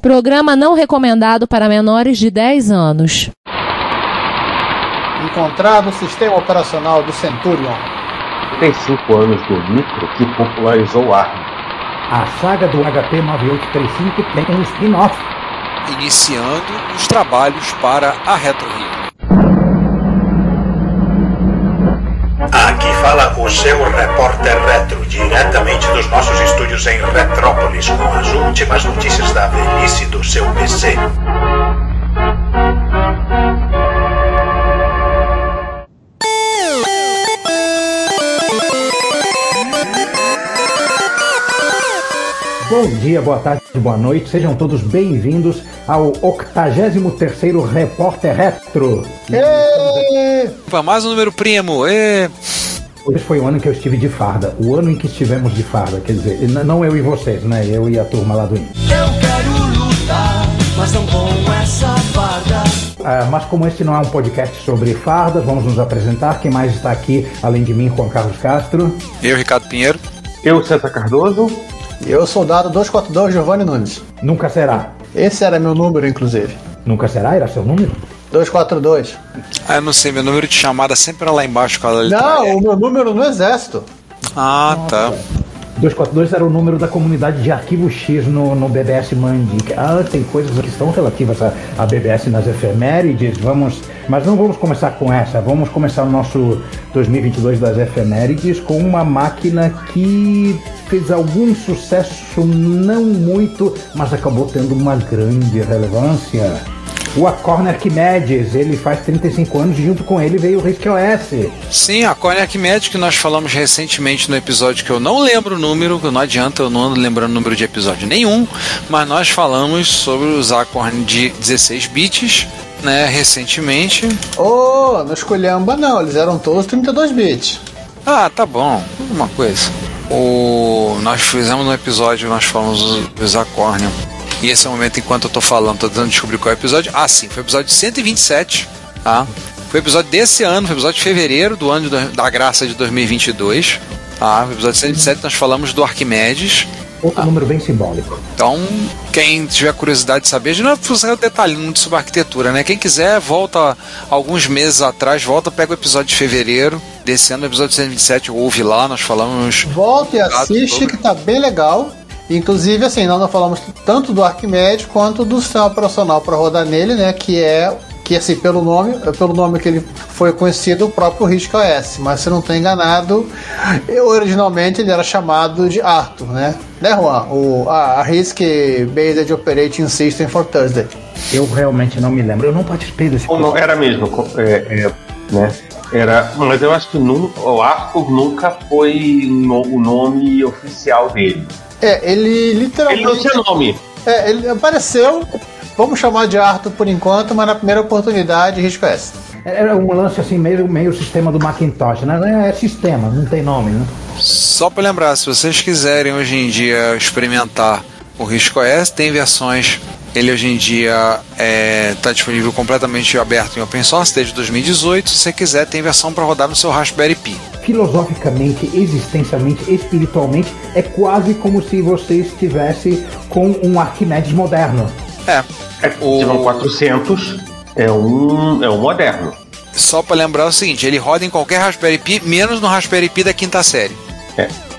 Programa não recomendado para menores de 10 anos. Encontrado o sistema operacional do Centurion. 35 anos do micro que popularizou o ARM. A saga do HP 9835 tem um spin-off. Iniciando os trabalhos para a Retro Rio. Fala o seu repórter retro, diretamente dos nossos estúdios em Retrópolis, com as últimas notícias da velhice do seu PC. Bom dia, boa tarde, boa noite, sejam todos bem-vindos ao 83º Repórter Retro. Para mais um número primo. Ê! Hoje foi o ano que eu estive de farda, o ano em que estivemos de farda, quer dizer, não eu e vocês, né? Eu e a turma lá do índio. Eu quero lutar, mas não com essa farda. Ah, mas como este não é um podcast sobre fardas, vamos nos apresentar. Quem mais está aqui, além de mim, Juan Carlos Castro. Eu, Ricardo Pinheiro. Eu, César Cardoso. E eu, soldado 242 Giovanni Nunes. Nunca será. Esse era meu número, inclusive. Nunca será? Era seu número? 242. Ah, eu não sei, meu número de chamada sempre era lá embaixo. Com a letra Não, o meu número no exército. Ah, tá. 242 era o número da comunidade de arquivo X no, no BBS Mandi. Ah, tem coisas que estão relativas a, a BBS nas efemérides. Vamos, mas não vamos começar com essa. Vamos começar o nosso 2022 das efemérides com uma máquina que fez algum sucesso, não muito, mas acabou tendo uma grande relevância. O Acorn Arquimedes, ele faz 35 anos e junto com ele veio o Risk OS. Sim, a Corne Arquimedes que nós falamos recentemente no episódio que eu não lembro o número, que não adianta, eu não ando lembrando o número de episódio nenhum, mas nós falamos sobre os Acorn de 16 bits, né, recentemente. Ô, não escolhamba não, eles eram todos 32 bits. Ah, tá bom, uma coisa. O, nós fizemos no episódio, nós falamos dos- dos Acorn. E esse é o momento enquanto eu tô falando, tô tentando descobrir qual é o episódio. Ah, sim, foi o episódio 127, tá? Foi o episódio desse ano, foi o episódio de fevereiro do ano de da graça de 2022. Tá? O episódio 127 nós falamos do Arquimedes. Outro número bem simbólico. Então, quem tiver curiosidade de saber, a gente não saber o detalhe muito sobre arquitetura, né? Quem quiser, volta alguns meses atrás, volta, pega o episódio de fevereiro, desse ano, o episódio 127, ouve lá, nós falamos. Volta e assiste sobre- que tá bem legal. Inclusive, assim, nós não falamos tanto do Arquimedes quanto do sistema operacional para rodar nele, né? Que é que assim pelo nome, pelo nome que ele foi conhecido, o próprio RISC OS. Mas se não estou enganado, eu, originalmente ele era chamado de Arthur, né? Né, Juan? O, a, a RISC Based Operating System for Thursday. Eu realmente não me lembro. Eu não participei desse não, era mesmo, é, é, né? Era, mas eu acho que nu- o Arthur nunca foi no- o nome oficial dele. É, ele Ele não literalmente. tinha nome. É, ele apareceu, vamos chamar de Arthur por enquanto, mas na primeira oportunidade, RISC OS. Era um lance assim, meio, meio sistema do Macintosh, né? É sistema, não tem nome, né? Só para lembrar, se vocês quiserem hoje em dia experimentar o Risco OS, tem versões. Ele hoje em dia está disponível completamente aberto em open source desde 2018. Se você quiser, tem versão para rodar no seu Raspberry Pi. Filosoficamente, existencialmente, espiritualmente, é quase como se você estivesse com um Arquimedes moderno. É. É, O- Tiram 400, é um, é um moderno. Só para lembrar o seguinte, ele roda em qualquer Raspberry Pi, menos no Raspberry Pi da quinta série,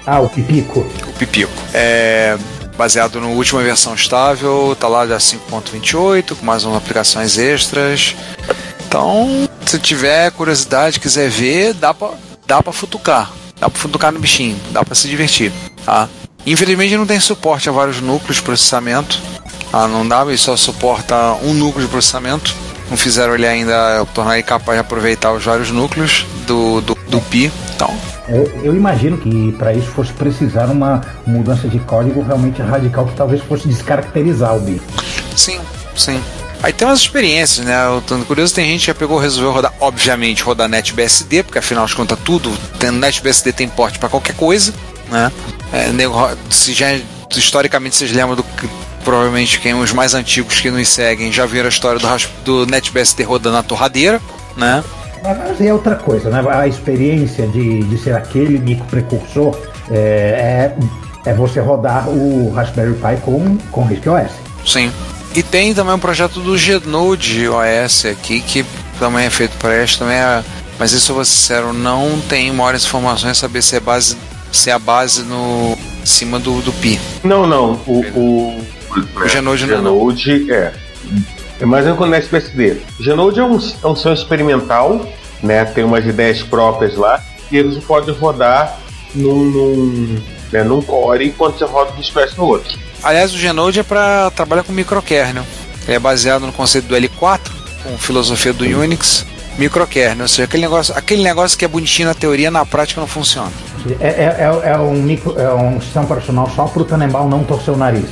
Ah, o Pipico. o Pipico. É baseado na última versão estável, tá lá da 5.28, com mais umas aplicações extras. Então, se tiver curiosidade, quiser ver, dá pra, dá pra futucar. Dá pra futucar no bichinho, dá pra se divertir, tá? Infelizmente não tem suporte a vários núcleos de processamento. Ah, não dá, ele só suporta um núcleo de processamento. Não fizeram ele ainda tornar ele capaz de aproveitar os vários núcleos do, do, do Pi. Então, Eu, eu imagino que para isso fosse precisar uma mudança de código realmente radical que talvez fosse descaracterizar o bicho. Sim, sim. Aí tem umas experiências, né? Eu tô curioso, tem gente que já pegou resolveu rodar, obviamente, rodar NetBSD, porque afinal de contas tudo, tendo NetBSD tem porte para qualquer coisa, né? É, se já historicamente vocês lembram do que provavelmente quem os mais antigos que nos seguem já viram a história do, do NetBSD rodando na torradeira, né? Mas é outra coisa, né? A experiência de, de ser aquele micro precursor é, é, é você rodar o Raspberry Pi com, com RISC-OS. Sim. E tem também um projeto do Genode OS aqui, que também é feito para este, também é, mas isso eu vou ser sincero, não tem maiores informações saber se é base se é a base no em cima do, do Pi. Não, não. O, o, O Genode não é não. Genode é. É mais com SPSD. O Genode é um, é um som experimental, né? Tem umas ideias próprias lá. E eles podem rodar num, num, né, num core enquanto você roda um express no outro. Aliás, o Genode é para trabalhar com microkernel. Ele é baseado no conceito do L4, com filosofia do Unix, microkernel, ou seja, aquele negócio, aquele negócio que é bonitinho na teoria, na prática não funciona. É, é, é, é um, micro, é um sistema operacional só pro Tannenbaum não torcer o nariz.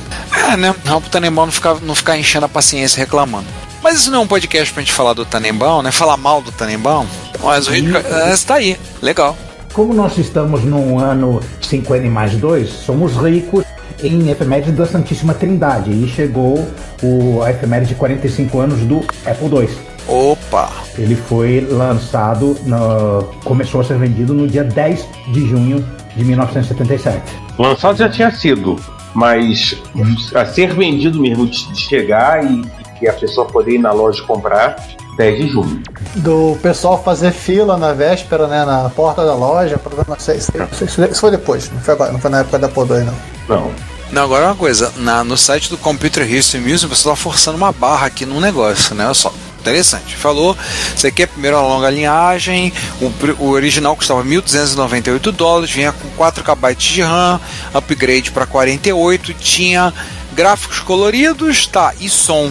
É, né? Não pro Tannenbaum não ficar, não ficar enchendo a paciência reclamando. Mas isso não é um podcast pra gente falar do Tannenbaum, né? Falar mal do Tannenbaum. Mas o Rico, é, está aí, legal. Como nós estamos no ano 5N mais 2, somos ricos em efemérides da Santíssima Trindade. E chegou o, a efeméride de 45 anos do Apple II. Opa! Ele foi lançado, na- começou a ser vendido no dia 10 de junho de 1977. Lançado já tinha sido, mas a ser vendido mesmo, de de chegar e, e a pessoa poder ir na loja comprar, 10 de junho. Do pessoal fazer fila na véspera, né? Na porta da loja. Pra... Não sei, isso, isso- isso foi depois, não foi, agora, não foi na época da Apple II, não. Não. Não, agora uma coisa, na- no site do Computer History Museum você tá forçando uma barra aqui num negócio, né? Olha só, interessante. Falou, você quer primeiro a longa linhagem, o, o original custava 1.298 dólares, vinha com 4 KB de RAM, upgrade para 48, tinha gráficos coloridos, tá, e som.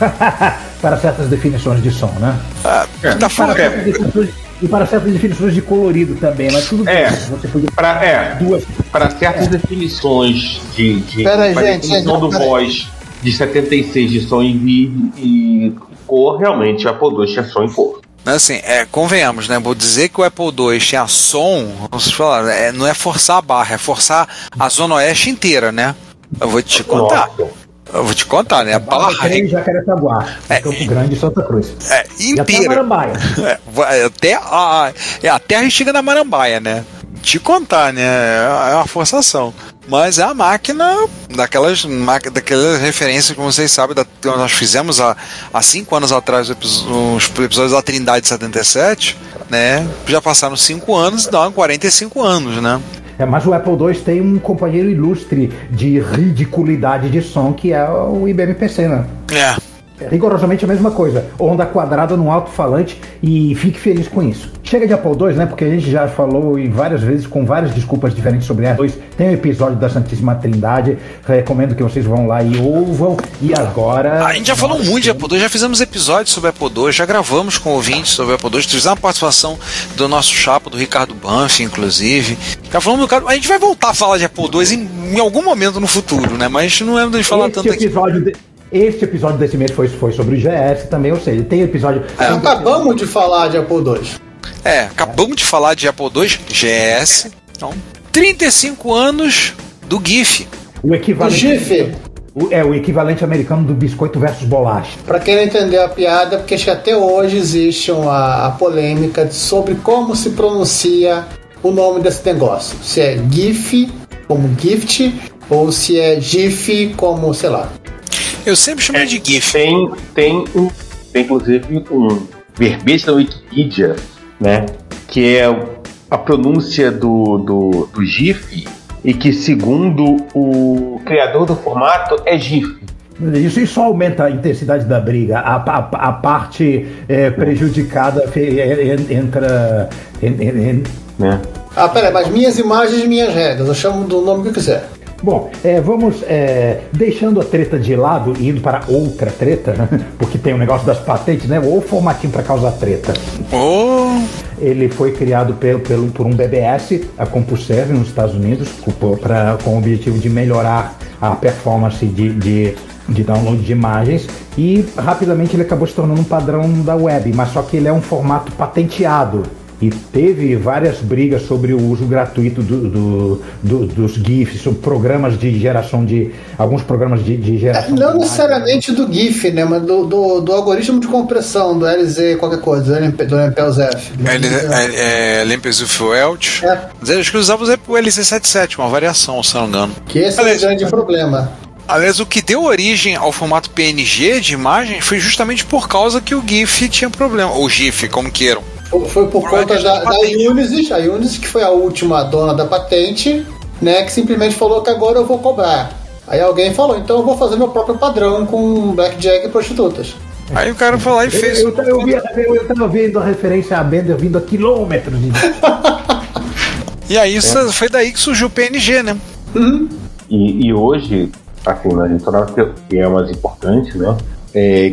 para certas definições de som, né? Ah, É. tá Para falando. certas definições, e para certas definições de colorido também, mas tudo É. bem. Você podia Para é, duas. para certas definições de, de Pera aí, pra gente, definição gente, do pera aí. voz de 76 de som em vídeo e cor, realmente a Apple II tinha som em cor. Assim, é, convenhamos, né? Vou dizer que o Apple II tinha som, como vocês falaram, é, não é forçar a barra, é forçar a Zona Oeste inteira, né? Eu vou te contar. Nossa. Eu vou te contar, né? A Trem Jacarepaguá, É. Campo Grande e Santa Cruz. é E até inteira. Marambaia. É, vai até a, é, até a gente chega na Marambaia, né? Te contar, né? É uma forçação. Mas é a máquina daquelas, daquelas referências, como vocês sabem, da, que nós fizemos há, há cinco anos atrás, os episódios da Trindade 77, né? Já passaram cinco anos, dá 45 anos, né? É, mas o Apple II tem um companheiro ilustre de ridiculidade de som, que é o IBM PC, né? É. É rigorosamente a mesma coisa. Onda quadrada num alto-falante e fique feliz com isso. Chega de Apple II, né? Porque a gente já falou em várias vezes com várias desculpas diferentes sobre Apple II. Tem o episódio da Santíssima Trindade. Recomendo que vocês vão lá e ouvam. E agora. A gente já falou muito de Apple II, já fizemos episódios sobre Apple II, já gravamos com ouvintes sobre Apple II, tivemos uma participação do nosso chapa, do Ricardo Banff, inclusive. Já falamos do cara. A gente vai voltar a falar de Apple II em, em algum momento no futuro, né? Mas não lembro de falar Este tanto aqui. episódio, de- este episódio desse mês foi, foi sobre o GS também, ou seja, tem episódio. É. Acabamos de falar de Apple II. É, acabamos de falar de Apple II, GS. Então, 35 anos do GIF. O O equivalente. GIF, o- É o equivalente americano do biscoito versus bolacha. pra quem não entendeu a piada, porque acho que até hoje existe uma a polêmica sobre como se pronuncia o nome desse negócio. Se é GIF como gift ou se é GIF como, sei lá. Eu sempre chamei É. de GIF. Tem, tem, um, tem inclusive um verbete da Wikipedia, né? Que é a pronúncia do, do, do GIF e que, segundo o criador do formato, é GIF. Isso, isso aumenta a intensidade da briga. A, a- a parte é, prejudicada é, é, entra. en- en- en- Né? Ah, peraí, mas minhas imagens, minhas regras. Eu chamo do nome que eu quiser. Bom, é, vamos é, deixando a treta de lado e indo para outra treta, né? porque tem o negócio das patentes, né? Ou formatinho para causar treta. Oh, Ele foi criado pelo, pelo- por um BBS, a CompuServe, nos Estados Unidos, com- pra, com o objetivo de melhorar a performance de, de, de download de imagens. E rapidamente ele acabou se tornando um padrão da web, mas só que ele é um formato patenteado. E teve várias brigas sobre o uso gratuito do, do- do- dos GIFs, sobre programas de geração de. alguns programas de, de geração. de Não imagem. necessariamente do GIF, né? Mas do, do, do algoritmo de compressão, do LZ, qualquer coisa, do, LMP, do LMPLZF. ele é, é Lempezuf Welch. É. Mas Acho que usava o LC77, uma variação, se não me engano. Que esse é o Aliás, grande problema. Aliás, o que deu origem ao formato PNG de imagem foi justamente por causa que o GIF tinha problema. Ou GIF, como queiram. Foi- Foi por conta da, da. Unisys, a Unisys que foi a última dona da patente, né, que simplesmente falou que agora eu vou cobrar. Aí alguém falou, então eu vou fazer meu próprio padrão com blackjack e prostitutas. Aí o cara foi lá e fez. Eu, eu, eu, vi- eu tava vendo a referência a Bender vindo a quilômetros de E aí isso foi daí que surgiu o PNG, né? E, e hoje, assim, na gente que é o mais importante, né? É,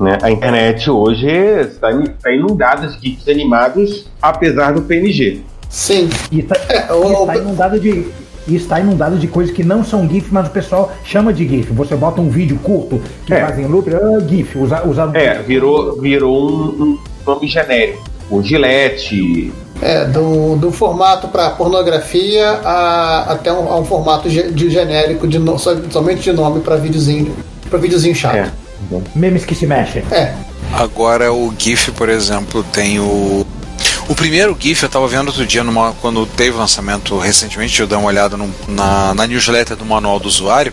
né, a internet hoje está, está inundada de GIFs animados, apesar do PNG. Sim. E está, É, o- está inundado de. E está inundado de coisas que não são GIF, mas o pessoal chama de GIF. Você bota um vídeo curto que É. fazem loop, ah, GIF, usa, usa É, virou, virou um, um nome genérico. O Gillette, É, do, do formato para pornografia a, até um, a um formato de genérico de somente de nome para videozinho, para videozinho chato. é. Memes que se mexem. É. Agora o GIF, por exemplo, tem o. O primeiro GIF eu tava vendo outro dia, numa, quando teve o lançamento recentemente, eu dei uma olhada no- na, na newsletter do Manual do Usuário.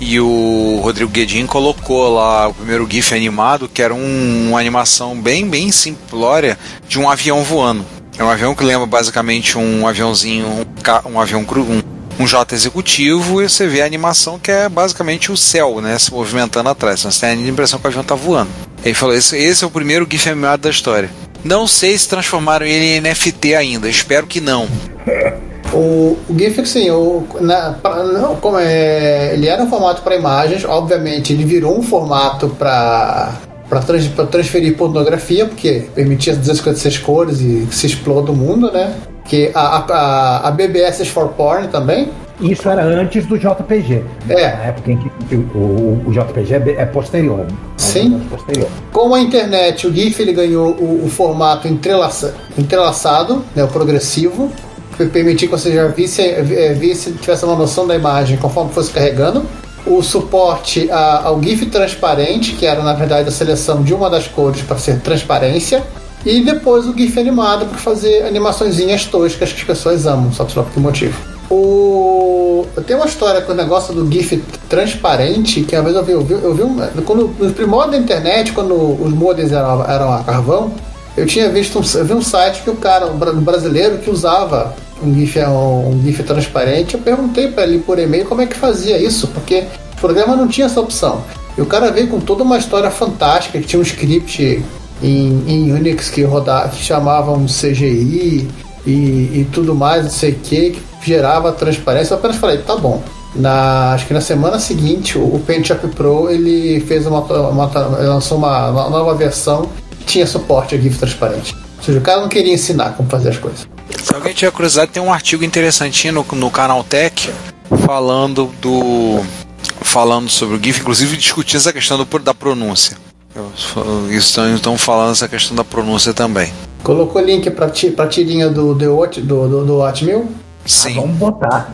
E o Rodrigo Guedin colocou lá o primeiro GIF animado, que era um- uma animação bem, bem simplória de um avião voando. É um avião que lembra basicamente um aviãozinho, um, um avião cru, um, um J executivo, e você vê a animação que é basicamente o céu, né, se movimentando atrás. Então, você tem a impressão que o avião tá voando. Ele falou: esse, esse é o primeiro GIF animado da história. Não sei se transformaram ele em NFT ainda, espero que não. O, o GIF, assim, o, na, pra- não, como é, ele era um formato para imagens, obviamente ele virou um formato para para transferir pornografia, porque permitia 256 cores e se exploda o mundo, né? Que a, a, a BBS for Porn também. Isso era antes do JPG. É. Na época em que o, o- JPG é é posterior. né? Sim. É posterior. Com a internet, o GIF ele ganhou o, o formato entrelaça, entrelaçado, né, o progressivo, que permitia que você já visse, eh, visse, tivesse uma noção da imagem conforme fosse carregando. O suporte a- ao GIF transparente, que era na verdade a seleção de uma das cores para ser transparência. E depois o GIF animado para fazer animaçõezinhas toscas que as pessoas amam, lá por motivo. O... Tenho uma história com o negócio do GIF transparente, que uma vez eu vi, eu vi, eu vi quando, nos primórdios da internet, quando os modems eram, eram a carvão, eu tinha visto um, eu vi um site que o cara, um bra- brasileiro que usava um GIF, um, um GIF transparente, eu perguntei para ele por e-mail como é que fazia isso, porque o programa não tinha essa opção. E o cara veio com toda uma história fantástica, que tinha um script em, em Unix que rodava, que chamavam CGI e, e tudo mais, não sei o que, que gerava transparência. Eu apenas falei, tá bom. Na, acho que na semana seguinte, o, o PaintShop Pro ele fez uma, uma- lançou uma, uma nova versão que tinha suporte a GIF transparente. Ou seja, o cara não queria ensinar como fazer as coisas. Se alguém tiver curiosidade, tem um artigo interessantinho no, no canal Tech falando do. falando sobre o GIF, inclusive discutindo essa questão do, da pronúncia. Eu- Estão, estão falando essa questão da pronúncia também. Colocou link pra, ti, pra tirinha do, do, do, do, do Hotmail? Sim. Vamos botar.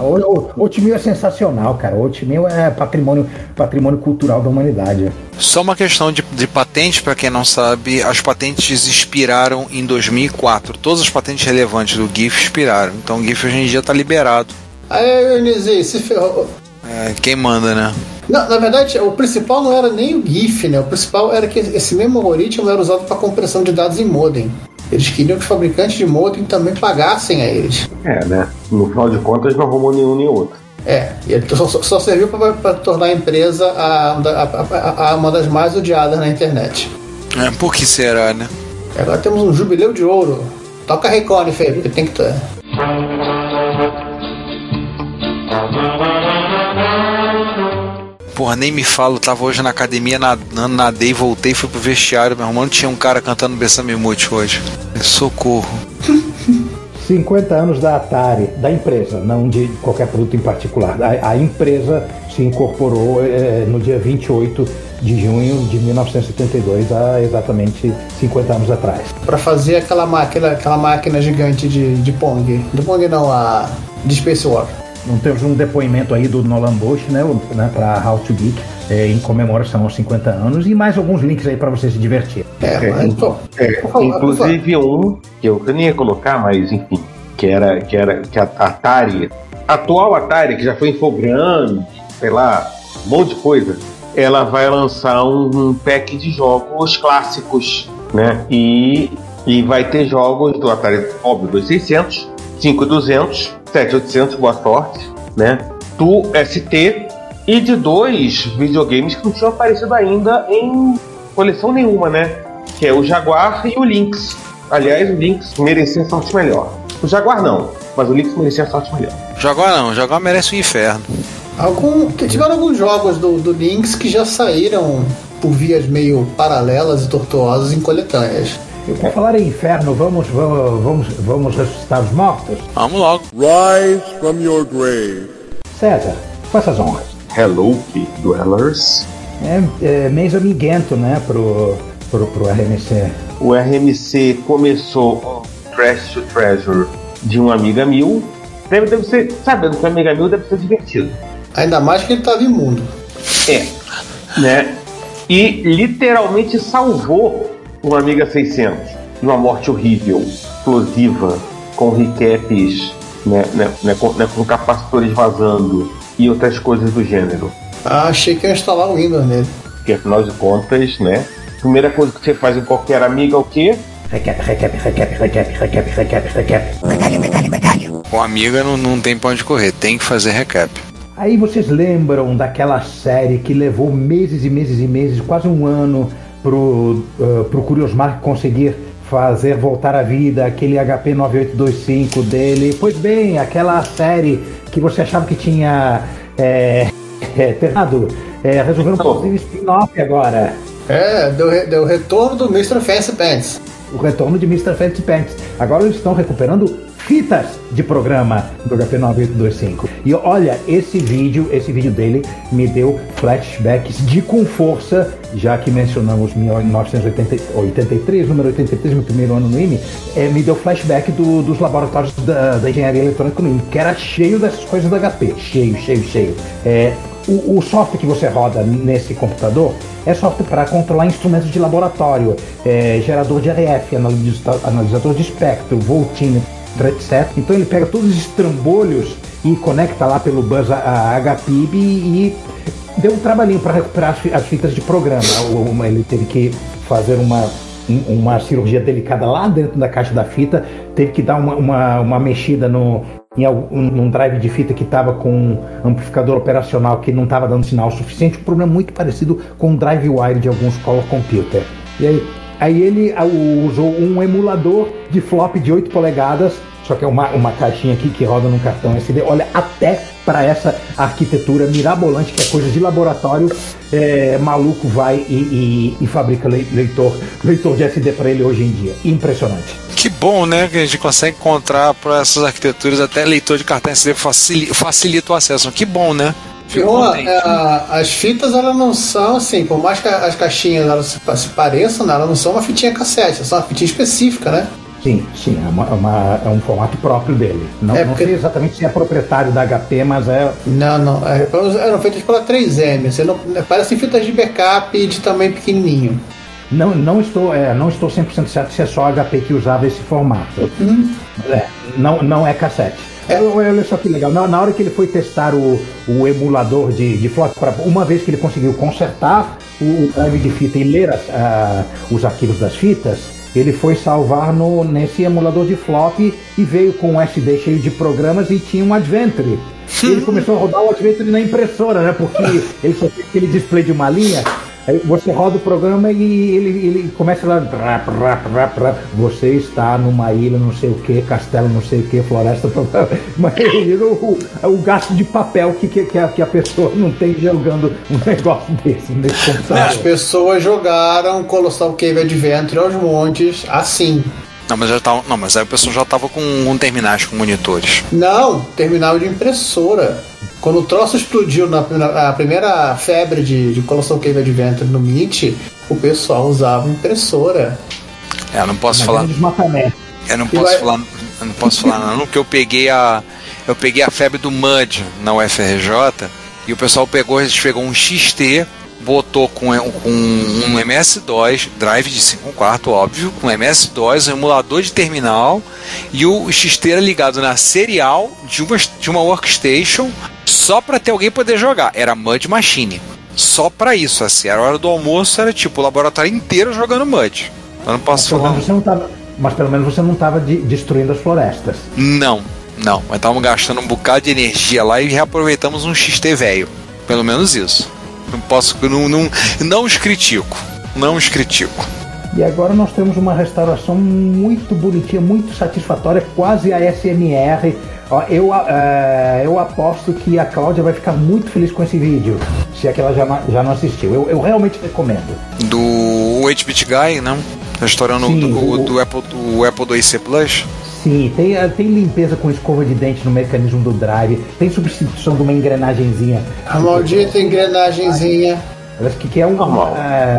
O, o, Oatmeal é sensacional, cara. O Oatmeal é patrimônio, patrimônio cultural da humanidade. Só uma questão de, de patente, para quem não sabe, as patentes expiraram em 2004. Todas as patentes relevantes do GIF expiraram. Então o GIF hoje em dia está liberado. Aí, Eunice, se ferrou. É, quem manda, né? Não, na verdade, o principal não era nem o GIF, né? O principal era que esse mesmo algoritmo era usado para compressão de dados em modem. Eles queriam que os fabricantes de modem também pagassem a eles. É, né? No final de contas, não arrumou nenhum nem outro. É, e ele só, só- serviu para tornar a empresa a, a- a- a- uma das mais odiadas na internet. É, por que será, né? E agora temos um jubileu de ouro. Toca Recone, Fê, porque tem que ter. Porra, nem me falo, tava hoje na academia nadando, nadei, voltei, fui pro vestiário, meu irmão, tinha um cara cantando Bessame Mute hoje. Socorro. 50 anos da Atari, da empresa, não de qualquer produto em particular. A, a empresa se incorporou eh, no dia 28 de junho de 1972, há exatamente 50 anos atrás. Para fazer aquela máquina, aquela máquina gigante de, de Pong. Do Pong não, a de Space War. Não temos um depoimento aí do Nolan Bush, né, né para How to Geek, eh, em comemoração aos 50 anos, e mais alguns links aí para você se divertir. É, mas, pô, É, inclusive um que eu, que eu nem ia colocar, mas enfim, que era que era que a Atari, a atual Atari que já foi Infogrames, sei lá, um monte de coisa, ela vai lançar um, um pack de jogos clássicos, né? E, e vai ter jogos do Atari, óbvio, 2600, 5200, 7800, boa sorte, né? Do ST e de dois videogames que não tinham aparecido ainda em coleção nenhuma, né? Que é o Jaguar e o Lynx. Aliás, o Lynx merecia sorte melhor. O Jaguar não, mas o Lynx merecia sorte melhor. Jaguar não, Jaguar merece o inferno. Algum, tiveram alguns jogos do, do Lynx que já saíram por vias meio paralelas e tortuosas em coletâneas. Por falar em inferno, vamos, vamos, vamos, vamos ressuscitar os mortos? Vamos logo. Rise from your grave. César, faça as honras. Hello, Dwellers. É, é mês amiguento, né, pro, pro, pro RMC. O RMC começou o Trash to Treasure de um Amiga Mil. Deve, deve ser, sabendo que o Amiga Mil deve ser divertido. Ainda mais que ele estava imundo. É. Né? E literalmente salvou o Amiga 600 de uma morte horrível, explosiva, com recaps, né, né, né, com, né, com capacitores vazando e outras coisas do gênero. Ah, achei que ia instalar o Windows nele. Porque afinal de contas, né? Primeira coisa que você faz em qualquer amiga é o quê? Recap, recap, recap, recap, recap, recap, recap. Com amiga não, não tem pra onde correr, tem que fazer recap. Aí vocês lembram daquela série que levou meses e meses e meses, quase um ano, pro, uh, pro Curiosmar conseguir fazer voltar à vida aquele HP 9825 dele? Pois bem, aquela série que você achava que tinha é, é, terminado, é, resolveram fazer um spin-off agora. É, deu, re- deu retorno do Mr. Fancy Pants. o retorno de Mr. Fancy Pants. Agora eles estão recuperando fitas de programa do HP 9825. E olha, esse vídeo, esse vídeo dele me deu flashbacks de com força, já que mencionamos 1983, número 83, meu primeiro ano no IME, é, me deu flashback do- dos laboratórios da, da engenharia eletrônica no IME, que era cheio dessas coisas da HP, cheio, cheio, cheio. É, o, o software que você roda nesse computador é software para controlar instrumentos de laboratório, é, gerador de RF, analisa- analisador de espectro, voltímetro, Então ele pega todos esses trambolhos e conecta lá pelo bus a, HPIB e deu um trabalhinho para recuperar as, fi- as fitas de programa. Ele teve que fazer uma, um- uma cirurgia delicada lá dentro da caixa da fita, teve que dar uma, uma, uma mexida no, em num drive de fita que estava com um amplificador operacional que não estava dando sinal suficiente, um problema muito parecido com o drive wire de alguns color computer. E aí, aí ele ah, usou um emulador de flop de 8 polegadas, só que é uma, uma caixinha aqui que roda num cartão SD. Olha, até para essa arquitetura mirabolante, que é coisa de laboratório, é, maluco vai e, e- e fabrica lei- leitor, leitor de SD para ele hoje em dia. Impressionante. Que bom, né? Que a gente consegue encontrar para essas arquiteturas até leitor de cartão SD facili- facilita o acesso. Que bom, né? Fico Ó, contente. é, as fitas elas não são assim, por mais que as caixinhas elas se, pareçam, né, elas não são uma fitinha cassete, elas são uma fitinha específica, né? Sim, sim, é, uma- é uma- é um formato próprio dele. Não, É, não porque- sei exatamente se é proprietário da HP, mas é. Não, não. é, eram feitas pela 3M. Você não, parecem fitas de backup de tamanho pequenininho. Não, não estou, é, não estou 100% certo se é só a HP que usava esse formato. É, não, não é cassete. Olha olha só que legal. Na, na hora que ele foi testar o, o emulador de, de flop, pra- uma vez que ele conseguiu consertar o, drive de fita e ler as- os arquivos das fitas, ele foi salvar no, nesse emulador de flop e veio com um SD cheio de programas e tinha um Adventure. Ele começou a rodar o Adventure na impressora, né? Porque ele só tem aquele display de uma linha. Aí você roda o programa e ele, ele começa lá. Rap, rap, rap, rap. Você está numa ilha, não sei o que, castelo, não sei o que, floresta. Mas eu digo o, o gasto de papel que, que, que a, que a pessoa não tem jogando um negócio desse nesse As computador. pessoas jogaram Colossal Cave Adventure aos montes assim. Não, mas já tava, não, mas aí o pessoal já tava com um terminais com monitores. Não, terminal de impressora. Quando o troço explodiu na, na- a primeira febre de, de Colossal Cave Adventure no Meet, o pessoal usava impressora. É, eu não posso Mas falar. é. Eu não E posso vai- falar, eu não posso falar não, porque eu peguei a eu peguei a febre do MUD na UFRJ e o pessoal pegou, eles pegou um XT, botou com, com um MS-DOS, drive de 5 quarto, óbvio, um MS-DOS, um emulador de terminal e o XT era ligado na serial de uma, de uma workstation só pra ter alguém poder jogar. Era Mud Machine. Só pra isso, assim. Era a hora do almoço, era tipo o laboratório inteiro jogando Mud. Eu não posso falar. menos você não tava, mas pelo menos você não estava destruindo as florestas. Não, não. Mas estávamos gastando um bocado de energia lá e reaproveitamos um XT velho. Pelo menos isso. Não posso. Não, não, não os critico. Não os critico. E agora nós temos uma restauração muito bonitinha, muito satisfatória, quase ASMR. Ó, eu, eh, eu aposto que a Cláudia vai ficar muito feliz com esse vídeo, se é que ela já, ma- já não assistiu. Eu, eu realmente recomendo. Do 8-bit Guy, não? Restaurando Sim, do, o- do Apple, do Apple Plus. Sim, tem, eh, tem limpeza com escova de dente no mecanismo do drive, tem substituição de uma engrenagenzinha. A maldita engrenagenzinha. Parece que, que é um. Normal. eh,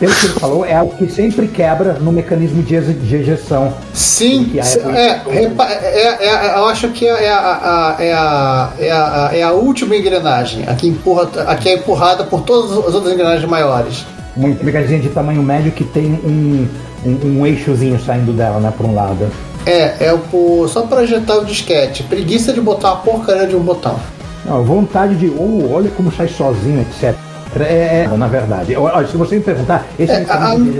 pelo que ele falou, é algo que sempre quebra no mecanismo de, ejeção. Sim, Apple- é, repa- é- é- eu acho que é a, a- é, a, é, a, é a última engrenagem, a que, empurra, a que é empurrada por todas as outras engrenagens maiores. Uma mecanismo de tamanho médio que tem um, um, um eixozinho saindo dela, né, por um lado. É, é o, só para ajetar o disquete. Preguiça de botar a porcaria de um botão. Não, vontade de, oh, olha como sai sozinho, etc. É, é, na verdade. Olha, se você me perguntar, esse É, mecanismo a- de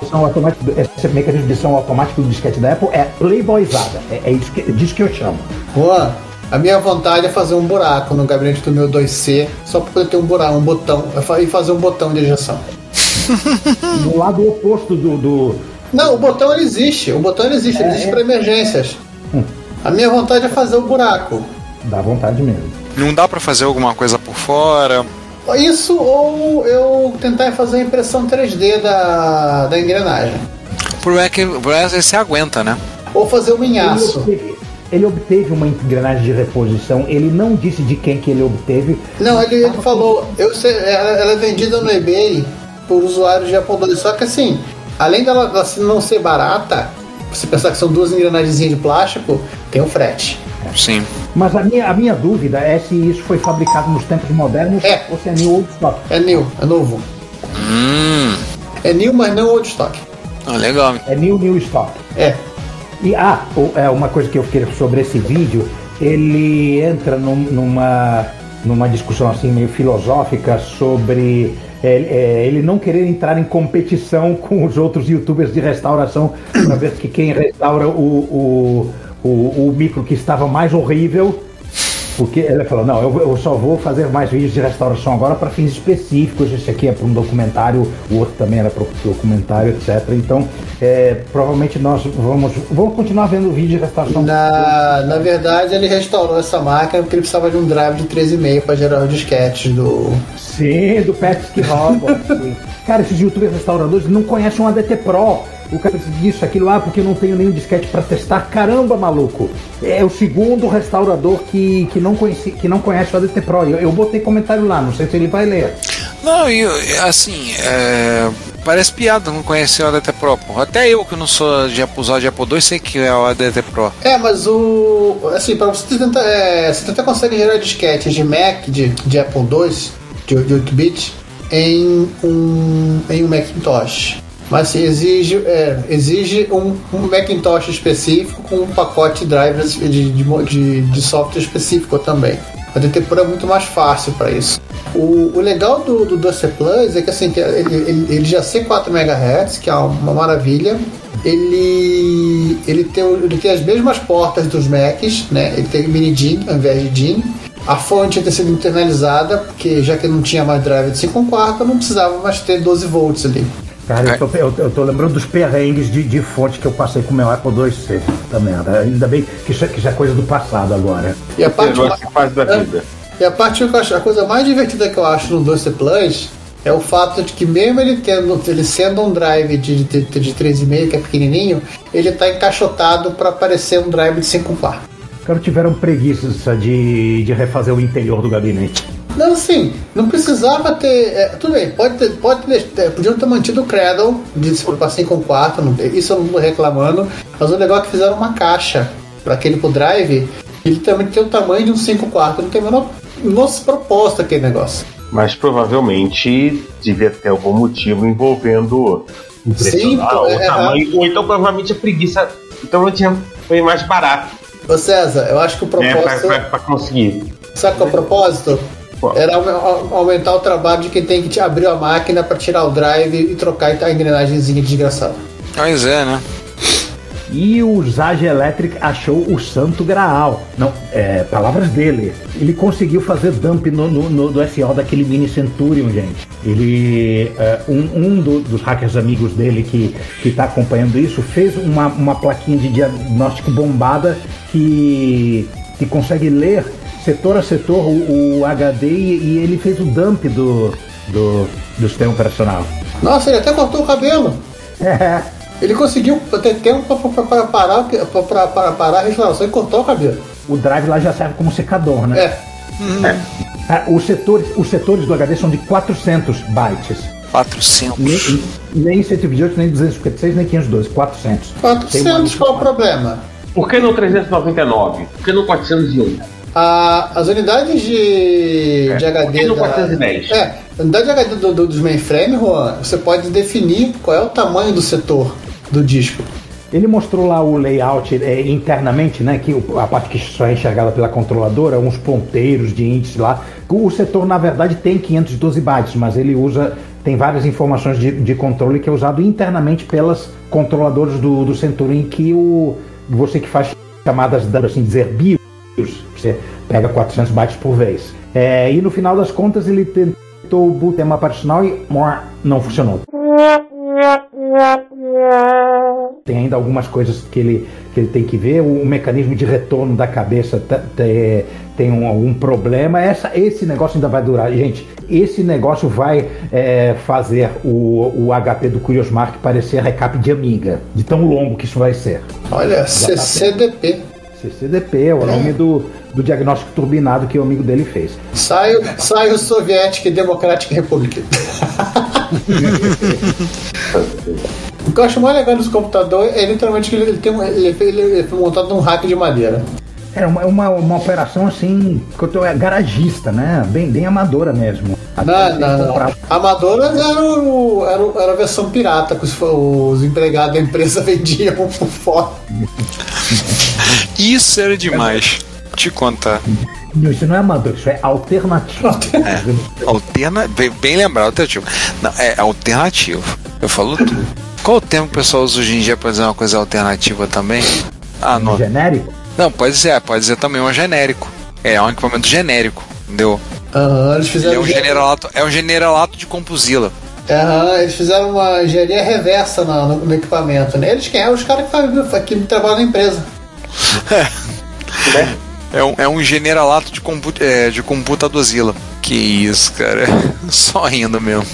edição automático, esse mecanismo de edição automático do disquete da Apple é playboyzada. É, é isso que, disso que eu chamo. Juan, a minha vontade é fazer um buraco no gabinete do meu 2C, só para poder ter um buraco, um botão, e fazer um botão de ejeção. No lado oposto do. do Não, o botão ele existe, o botão ele existe, ele existe para emergências. A minha vontade é fazer o buraco. dá vontade mesmo. Não dá pra fazer alguma coisa por fora. Isso ou eu tentar fazer a impressão 3D da, da engrenagem. O problema é que o é você aguenta, né? Ou fazer um Ele minhaço. obteve, ele obteve uma engrenagem de reposição, ele não disse de quem que ele obteve. Não, ele, ele falou, eu sei, ela, ela é vendida no eBay por usuários de Apple II. Só que assim, além dela, dela não ser barata, você pensar que são duas engrenagens de plástico, tem o frete. Sim. Mas a minha, a minha dúvida é se isso foi fabricado nos tempos modernos É. ou se é new old stock. É new, é novo. Hum. É new, mas não old stock. Ah, legal. É new new stock. É. E ah, é uma coisa que eu queria sobre esse vídeo, ele entra num- numa numa discussão assim meio filosófica sobre é, é, ele não querer entrar em competição com os outros youtubers de restauração para ver que quem restaura o, o, o, o micro que estava mais horrível porque ele falou, não, eu, eu só vou fazer mais vídeos de restauração agora para fins específicos. Esse aqui é para um documentário, o outro também era para um documentário, etc. Então, é, provavelmente nós vamos, vamos continuar vendo vídeo de restauração. Na, na verdade, ele restaurou essa máquina porque ele precisava de um drive de 3,5 para gerar os disquetes do. Sim, do Pets que. Cara, esses youtubers restauradores não conhecem um ADT Pro. O cara diz isso, aquilo lá, porque eu não tenho nenhum disquete para testar. Caramba, maluco! É o segundo restaurador que, que, não, conheci, que não conhece o ADT Pro. Eu, eu botei comentário lá, não sei se ele vai ler. Não, e assim, é, parece piada não conhecer o ADT Pro. Até eu que não sou de Apple- usuário de Apple II sei que é o ADT Pro. É, mas o. Assim, para você tentar. É, você até consegue gerar disquetes de Mac, de, de Apple II, de, de 8-bit, em um, em um Macintosh. Mas assim, exige, é, exige um, um Macintosh específico com um pacote de drivers de, de, de, software específico também. A DT Pro é muito mais fácil para isso. O, o legal do, do Duster Plus é que assim, ele, ele, ele já ser 4 MHz, que é uma maravilha. Ele, ele, tem, ele tem as mesmas portas dos Macs, né? Ele tem mini DIN ao invés de DIN. A fonte tem sido internalizada, porque já que não tinha mais drive de 5 quarto, não precisava mais ter 12 volts ali. Cara, eu tô, eu, eu tô lembrando dos perrengues de, de fonte que eu passei com o meu Apple IIc. Puta merda. Ainda bem que isso, é- que isso é coisa do passado agora. E a parte, Negócio que faz da vida. e a parte que eu acho, a coisa mais divertida que eu acho no Duster Plus é o fato de que mesmo ele tendo, ele sendo um drive de, de, de 3,5 que é pequenininho, ele está encaixotado para parecer um drive de 5 quartos. Os caras tiveram preguiça de, de refazer o interior do gabinete. Não, assim, não precisava ter. é, tudo bem, pode ter, pode ter, é, podiam ter mantido o Cradle de para 5 quarto, não, isso eu não tô reclamando, mas o legal é que fizeram uma caixa para aquele pro drive, ele também tem o tamanho de um 5 quarto, não tem a menor nossa proposta aquele negócio. Mas provavelmente devia ter algum motivo envolvendo Sim, impressionar o é, tamanho, ou então provavelmente a preguiça. Então não tinha, foi mais barato Ô César, eu acho que o né, pra, propósito. pra- pra conseguir. Sabe qual é o propósito? Qual? Era aume- au- aumentar o trabalho de quem tem que te abrir a máquina pra tirar o drive e trocar a engrenagemzinha desgraçada. Pois é, né? E o Zage Electric achou o santo graal. Não, é, palavras dele. Ele conseguiu fazer dump no, no, no- do SO daquele mini Centurion, gente. Ele. é, um um do- dos hackers amigos dele que, que tá acompanhando isso fez uma, uma plaquinha de diagnóstico bombada que, que consegue ler setor a setor o, o HD e, e ele fez o dump do, do, do sistema operacional. Nossa, ele até cortou o cabelo. É. Ele conseguiu ter tempo pra, pra- pra parar, pra, pra- pra parar a restauração e cortar o cabelo. O drive lá já serve como secador, né? É. Ah, os, setores, os setores do HD são de 400 bytes. 400. Nem, nem 128, nem 256, nem 512. 400. Tem uma 400, lista qual o problema? Por que não 399? Por que não 401? A- as unidades de, de HD. da- 410? É, a unidade de HD do, do- dos mainframe, Juan, você pode definir qual é o tamanho do setor do disco. Ele mostrou lá o layout é, internamente, né? Que a parte que só é enxergada pela controladora, uns ponteiros de índice lá. O setor, na verdade, tem 512 bytes, mas ele usa. Tem várias informações de, de controle que é usado internamente pelas controladoras do, do Centurion, que o, você que faz chamadas, assim dizer, BIOS, você pega 400 bytes por vez. É, e no final das contas, ele tentou boot tema operacional e muah, não funcionou. Tem ainda algumas coisas que ele, que ele tem que ver. O, mecanismo de retorno da cabeça tá- te- tem um, algum problema. Essa, esse negócio ainda vai durar. Gente, esse negócio vai é, fazer o, o HP do Curious Mark parecer recap de Amiga. De tão longo que isso vai ser. Olha, tá CCDP. CCDP é o nome do, do diagnóstico turbinado que o amigo dele fez. Sai, o- Soviética e Democratic Republic. o que eu acho mais legal desse computador é literalmente que ele, tem um, ele, ele, ele foi montado num rack de madeira. É uma, uma, uma operação assim, que eu tô- é garagista, né? Bem, bem amadora mesmo. Não, não, não. comprar- Amadoras era, o, era, era a versão pirata que os, os empregados da empresa vendiam por fora. Isso era demais. Te contar. Não, isso não é amador, isso é alternativo. Alterna... Bem, bem lembrado, alternativo. Não, é alternativo. Eu falo tudo. Qual o termo que o pessoal usa hoje em dia pra dizer uma coisa alternativa também? Ah, não. Genérico? Não, pode ser, pode ser também um genérico. É um equipamento genérico, entendeu? Aham, eles Ele fizeram. é um generalato, é um generalato de compusila. Aham, eles fizeram uma engenharia reversa no, no equipamento, né? Eles quem é? Os caras que, fazem- que trabalham na empresa. É um, é um generalato de, compu é, de computadozila. Que isso, cara. Só rindo mesmo.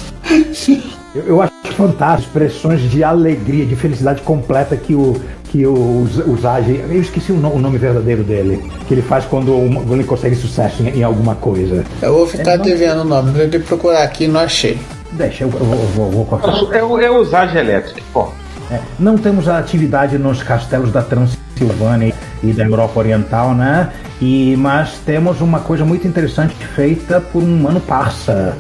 Eu, eu acho fantástico, expressões de alegria, de felicidade completa que o que o, o Zage, eu esqueci o, no- o nome verdadeiro dele, que ele faz quando uma- quando ele consegue sucesso em, em alguma coisa. Eu vou ficar não- devendo o nome, eu tenho que procurar aqui não achei. Deixa, eu, eu vou, eu vou- vou cortar. É, o- é o Zage Electric, pô. É, não temos a atividade nos castelos da Transilvânia e da Europa Oriental, né? E, mas temos uma coisa muito interessante feita por um mano parça.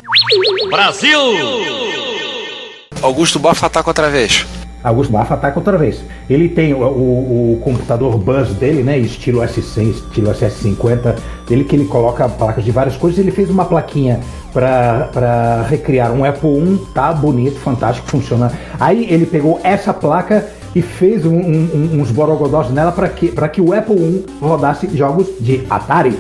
Augusto Bafa ataca outra vez. Augusto Baffa ataca outra vez. Ele tem o, o- o computador Buzz dele, né? Estilo S100, estilo SS50, dele que ele coloca placas de várias coisas. Ele fez uma plaquinha para recriar um Apple I, tá bonito, fantástico, funciona. Aí ele pegou essa placa e fez um- um- um- uns borogodós nela para que, pra que o Apple I rodasse jogos de Atari.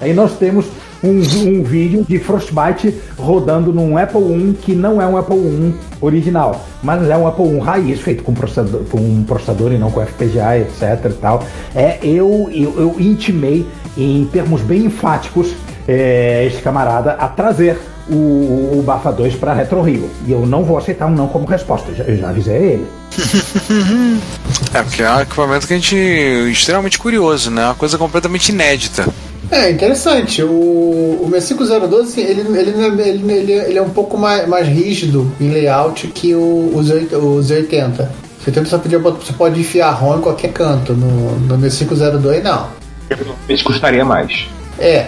Aí nós temos um, um vídeo de Frostbite rodando num Apple I que não é um Apple I original, mas é um Apple I raiz feito com processador, com um processador e não com FPGA, etc e tal. É, eu, eu, eu intimei em termos bem enfáticos é, este camarada a trazer o, o Bafa 2 para Retro Rio. E eu não vou aceitar um não como resposta, eu já, eu já avisei ele. É, porque é um equipamento que a gente. extremamente curioso, né? Uma coisa completamente inédita. É interessante. O, o 6502 assim, ele, ele, é- ele, ele, ele é um pouco mais, mais rígido em layout que o, os, os 80. Você, tem, você, podia, você pode enfiar ROM em qualquer canto. No, no 6502, não. Isso custaria mais. É.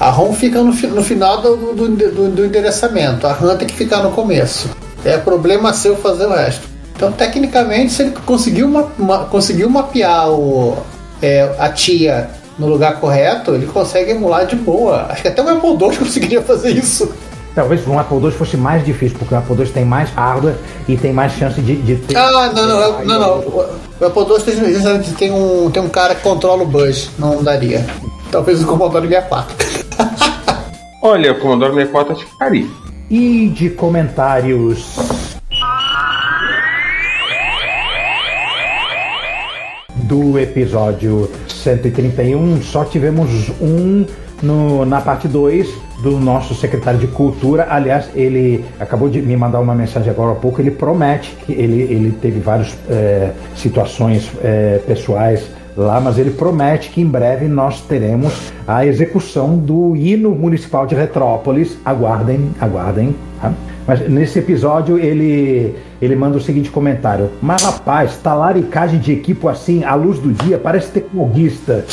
A ROM fica no, no final do, do, do- do endereçamento. A RAM tem que ficar no começo. É problema seu fazer o resto. Então, tecnicamente, se ele conseguiu, ma ma- conseguiu mapear o, é, a TIA no lugar correto, ele consegue emular de boa. Acho que até o Apple II conseguiria fazer isso. Talvez um Apple II fosse mais difícil, porque o Apple II tem mais hardware e tem mais chance de, de ter. Ah, não, não, não, não. O Apple II tem, tem, um, tem um cara que controla o buzz. Não daria. Talvez o Commodore 64. Olha, o Commodore 64 acho que ficaria. E de comentários. Do episódio 131, só tivemos um no, na parte 2 do nosso secretário de Cultura. Aliás, ele acabou de me mandar uma mensagem agora há pouco. Ele promete que ele, ele teve várias é, situações é, pessoais lá, mas ele promete que em breve nós teremos a execução do hino municipal de Retrópolis. Aguardem, aguardem. Tá? Mas nesse episódio ele, ele manda o seguinte comentário: Mas rapaz, talaricagem de equipo assim, à luz do dia, parece terrorista.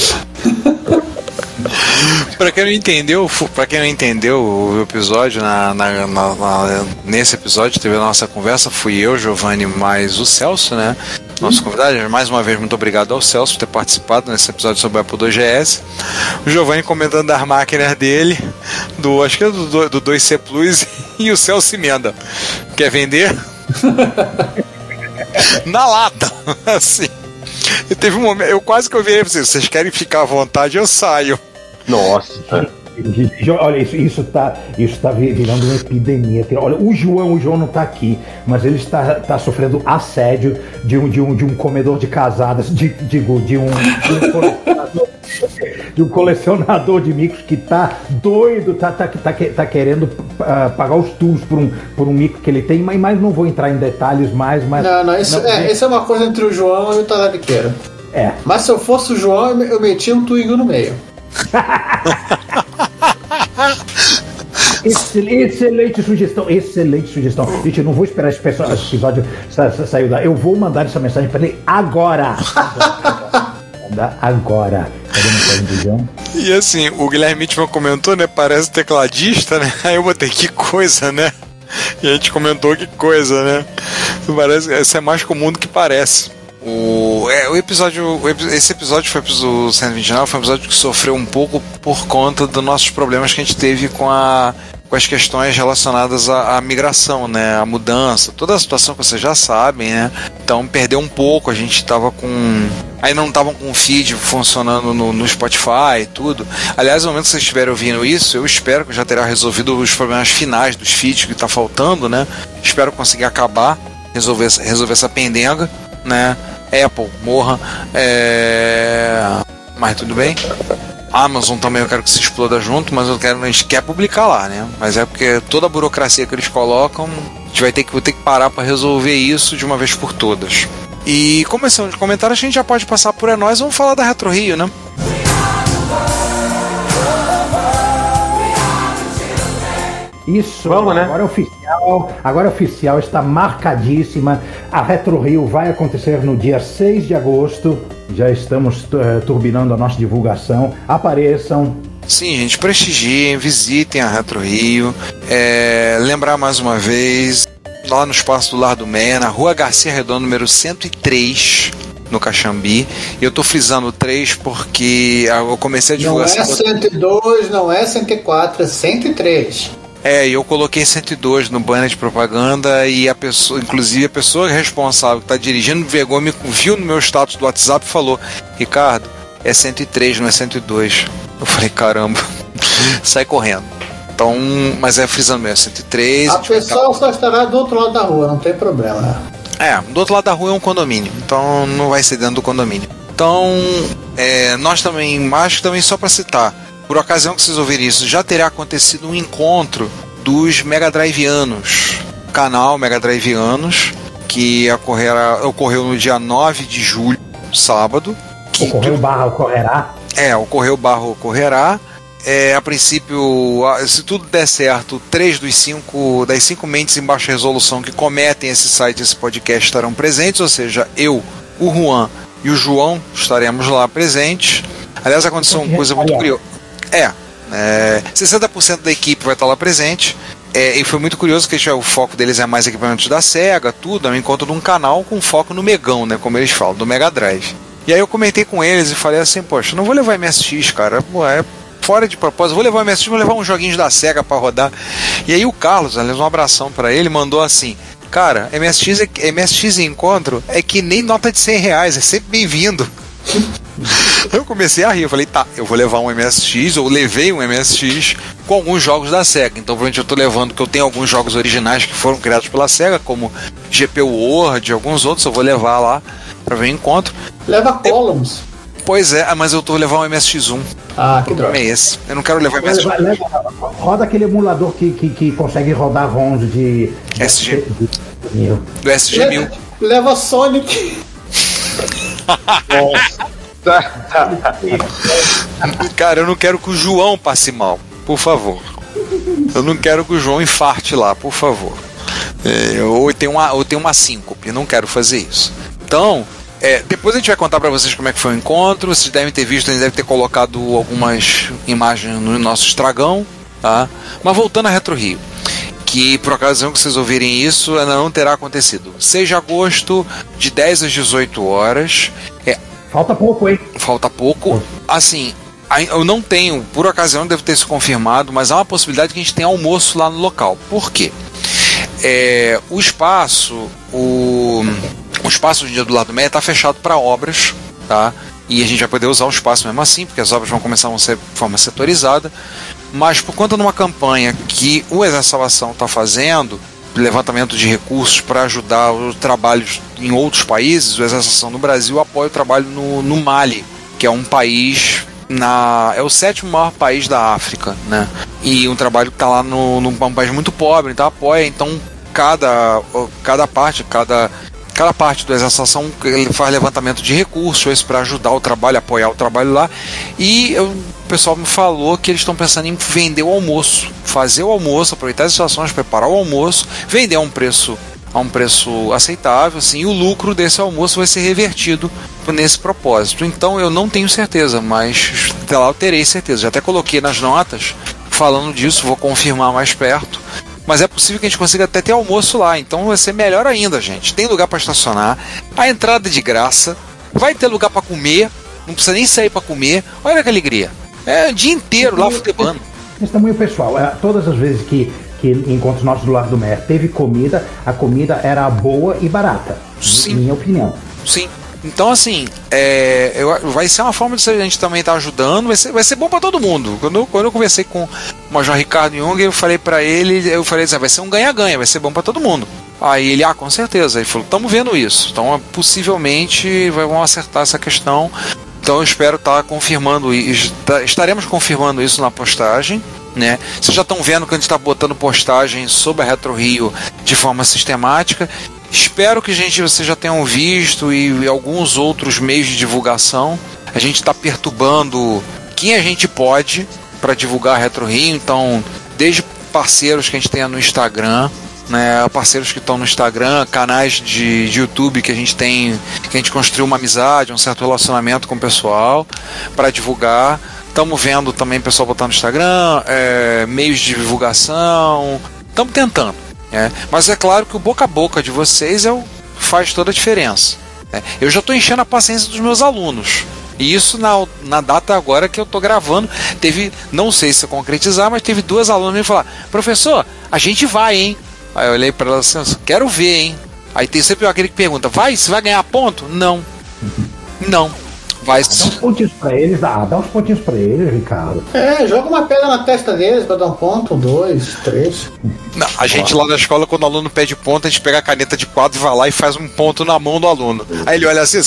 Pra quem não entendeu, para quem não entendeu o episódio, na, na, na, nesse episódio teve a nossa conversa, fui eu, Giovanni, mais o Celso, né? Nosso convidado, mais uma vez, muito obrigado ao Celso por ter participado nesse episódio sobre o Apple 2GS. O Giovanni comentando das máquinas dele, do acho que é do, do 2C Plus, e o Celso emenda. Quer vender? Na lata, assim. E teve um momento, eu quase que eu virei pra vocês, vocês querem ficar à vontade, eu saio. Nossa. Olha, isso, isso, tá, isso tá virando uma epidemia. Olha, o João, o João não tá aqui, mas ele está, tá sofrendo assédio de um, de um, de um comedor de casadas, de, digo, de um, de um de um colecionador de micros que tá doido, tá, tá, tá, tá querendo uh, pagar os tools por um, por um micro que ele tem, mas, mas não vou entrar em detalhes mais. Mas, não, não, isso, não, é, isso é uma coisa entre o João e o Talariqueiro. É. Mas se eu fosse o João, eu metia um Twingo no meio. excelente sugestão, excelente sugestão. Gente, eu não vou esperar esse, episódio sair da. Eu vou mandar essa mensagem para ele agora. agora. Cadê E assim, o Guilherme Mitchell comentou, né? Parece tecladista, né? Aí eu botei que coisa, né? E a gente comentou que coisa, né? Parece, isso é mais comum do que parece. O, é, o episódio. Esse episódio foi o 129, foi um episódio que sofreu um pouco por conta dos nossos problemas que a gente teve com a com as questões relacionadas à, à, migração, né, a mudança, toda a situação que vocês já sabem, né? Então perdeu um pouco, a gente estava com aí não estavam com o feed funcionando no, no, Spotify e tudo. Aliás, no momento que vocês estiverem ouvindo isso, eu espero que já terá resolvido os problemas finais dos feeds que está faltando, né? Espero conseguir acabar, resolver, resolver essa pendenga, né? Apple, morra. É... Mas tudo bem. Amazon também eu quero que se exploda junto, mas eu quero, a gente quer publicar lá, né? Mas é porque toda a burocracia que eles colocam, a gente vai ter que, ter que parar para resolver isso de uma vez por todas. E começando de comentários, a gente já pode passar por é nós, vamos falar da Retro Rio, né? Isso, Vamos, né? agora é oficial, agora é oficial, está marcadíssima. A Retro Rio vai acontecer no dia 6 de agosto. Já estamos uh, turbinando a nossa divulgação. Apareçam, Sim, gente, prestigiem, visitem a Retro Rio. É, lembrar mais uma vez, lá no Espaço do Lar do Meia, na Rua Garcia Redondo, número 103, no Caxambi. E eu tô frisando 3 porque eu comecei a divulgar... Não é 102, não é 104, é 103. É, eu coloquei 102 no banner de propaganda e a pessoa, inclusive a pessoa responsável que está dirigindo pegou, me viu no meu status do WhatsApp e falou: Ricardo, é 103, não é 102. Eu falei: caramba, sai correndo. Então, mas é frisando mesmo, 103. A pessoa só estará do outro lado da rua, não tem problema. É, do outro lado da rua é um condomínio, então não vai ser dentro do condomínio. Então, é, nós também, acho que também só para citar, por ocasião que vocês ouvirem isso, já terá acontecido um encontro dos Mega Driveanos, canal Mega Driveanos, que ocorrerá, ocorreu no dia 9 de julho, sábado. Que ocorreu barra ocorrerá? É, ocorreu barra ocorrerá. É, a princípio, se tudo der certo, três dos cinco das cinco mentes em baixa resolução que cometem esse site, esse podcast estarão presentes, ou seja, eu, o Juan e o João estaremos lá presentes. Aliás, aconteceu uma coisa muito curiosa. É, é 60% da equipe vai estar lá presente. É, e foi muito curioso que o foco deles é mais equipamentos da SEGA, tudo, é um encontro de um canal com foco no Megão, né? Como eles falam, do Mega Drive. E aí eu comentei com eles e falei assim, poxa, não vou levar MSX, cara. É fora de propósito, vou levar o MSX, vou levar uns joguinhos da SEGA para rodar. E aí o Carlos, aliás, um abração para ele, mandou assim: Cara, MSX, é, MSX encontro é que nem nota de 100 reais, é sempre bem-vindo. Eu comecei a rir, eu falei, tá, eu vou levar um MSX, ou levei um MSX com alguns jogos da SEGA. Então, provavelmente eu tô levando, que eu tenho alguns jogos originais que foram criados pela SEGA, como GP World e alguns outros, eu vou levar lá para ver o encontro. Leva Columns. Pois é, mas eu tô levando um MSX1. Ah, que droga. é esse. Eu não quero levar Leva- MSX1. leva- roda aquele emulador que, que, que consegue rodar ROMs de. SG. de-. Do SG1000. Leva, leva Sonic. Cara, eu não quero que o João passe mal, por favor. Eu não quero que o João infarte lá, por favor. É, ou tem uma, ou tem uma síncope, não quero fazer isso. Então, é, depois a gente vai contar pra vocês como é que foi o encontro. Vocês devem ter visto, a gente deve ter colocado algumas imagens no nosso estragão, tá? Mas voltando a Retro Rio, que por ocasião que vocês ouvirem isso, ainda não terá acontecido. 6 de agosto, de 10 às 18 horas. Falta pouco, hein? falta pouco. Assim, eu não tenho, por ocasião deve ter se confirmado, mas há uma possibilidade que a gente tenha almoço lá no local. Por quê? É, o espaço, o, o espaço em dia do lado do meio está fechado para obras, tá? E a gente vai poder usar o espaço mesmo assim, porque as obras vão começar a ser de forma setorizada. Mas por conta de uma campanha que o Exército Salvação está fazendo, levantamento de recursos para ajudar os trabalhos em outros países, o Exército no Brasil apoia o trabalho no, no Mali, que é um país na é o sétimo maior país da África, né? E um trabalho que está lá no, num um país muito pobre, então apoia, então cada cada parte, cada cada parte Salvação ele faz levantamento de recursos para ajudar o trabalho, apoiar o trabalho lá. E eu- o pessoal me falou que eles estão pensando em vender o almoço, fazer o almoço, aproveitar as estações, preparar o almoço, vender a um preço a um preço aceitável, assim, e o lucro desse almoço vai ser revertido nesse propósito. Então eu não tenho certeza, mas até lá eu terei certeza. Já até coloquei nas notas falando disso, vou confirmar mais perto. Mas é possível que a gente consiga até ter almoço lá, então vai ser melhor ainda, gente. Tem lugar para estacionar, a entrada é de graça, vai ter lugar para comer, não precisa nem sair para comer. Olha que alegria. É o dia inteiro lá futebando. Testemunho pessoal, é, todas as vezes que, que encontros nossos do lado do Mer teve comida, a comida era boa e barata. Sim. Minha opinião. Sim. Então, assim, é, eu- vai ser uma forma de a gente também estar ajudando, vai ser, vai ser bom para todo mundo. Quando, quando eu conversei com o Major Ricardo Jung, eu falei para ele, eu falei assim, "Ah, vai ser um ganha-ganha, vai ser bom para todo mundo. Aí ele, ah, com certeza. Ele falou, estamos vendo isso. Então, ah, possivelmente, vão acertar essa questão. Então, eu espero estar confirmando isso. Estaremos confirmando isso na postagem. Né? Vocês já estão vendo que a gente está botando postagem sobre a Retro Rio de forma sistemática. Espero que gente, vocês já tenham visto e, e alguns outros meios de divulgação. A gente está perturbando quem a gente pode para divulgar a Retro Rio. Então, desde parceiros que a gente tenha no Instagram, né, parceiros que estão no Instagram, canais de, de YouTube que a gente tem, que a gente construiu uma amizade, um certo relacionamento com o pessoal para divulgar. Estamos vendo também o pessoal botar no Instagram, é, meios de divulgação. Estamos tentando. Né? Mas é claro que o boca a boca de vocês é o, faz toda a diferença. né? Eu já estou enchendo a paciência dos meus alunos. E isso na, na data agora que eu estou gravando. Teve, não sei se concretizar, mas teve duas alunas me falar: professor, a gente vai, hein? Aí eu olhei para ela assim: quero ver, hein? Aí tem sempre aquele que pergunta: vai? Você vai ganhar ponto? Não. Não. Vai. Dá uns pontinhos pra eles, dá, dá uns pontinhos pra eles, Ricardo. É, joga uma pedra na testa deles pra dar um ponto, um, dois, três. Não, a gente lá na escola, quando o aluno pede ponto, a gente pega a caneta de quadro e vai lá e faz um ponto na mão do aluno. Aí ele olha assim,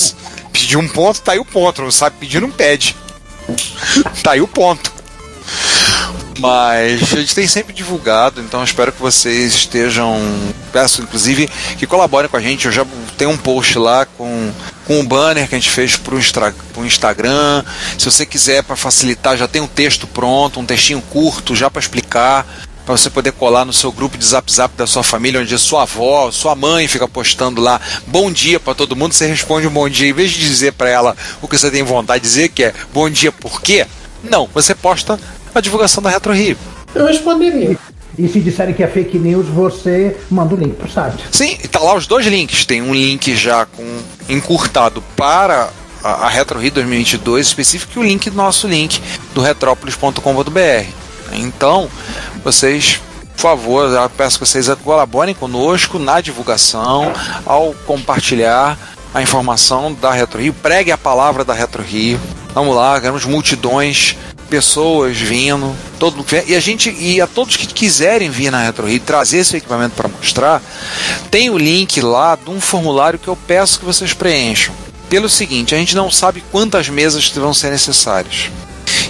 pediu um ponto, tá aí o ponto. Não sabe pedir, não pede. Tá aí o ponto. Mas a gente tem sempre divulgado, então espero que vocês estejam. Peço, inclusive, que colaborem com a gente. Eu já tenho um post lá com, com um banner que a gente fez Instra, pro Instagram. Se você quiser, para facilitar, já tem um texto pronto, um textinho curto já para explicar para você poder colar no seu grupo de zap zap da sua família, onde a sua avó, sua mãe fica postando lá bom dia para todo mundo, você responde um bom dia, em vez de dizer para ela o que você tem vontade de dizer, que é bom dia por quê? Não, você posta a divulgação da Retro Rio. Eu responderia. E se disserem que é fake news, você manda o link pro site. Sim, e tá lá os dois links. Tem um link já com encurtado para a, a Retro Rio 2022 específico e o link do nosso link do retropolis.com.br. Então, vocês por favor, eu peço que vocês colaborem conosco na divulgação, ao compartilhar a informação da Retro Rio, pregue a palavra da Retro Rio. Vamos lá, queremos multidões, pessoas vindo, todo e a gente e a todos que quiserem vir na Retro Rio trazer esse equipamento para mostrar, tem o link lá de um formulário que eu peço que vocês preencham. Pelo seguinte, a gente não sabe quantas mesas vão ser necessárias.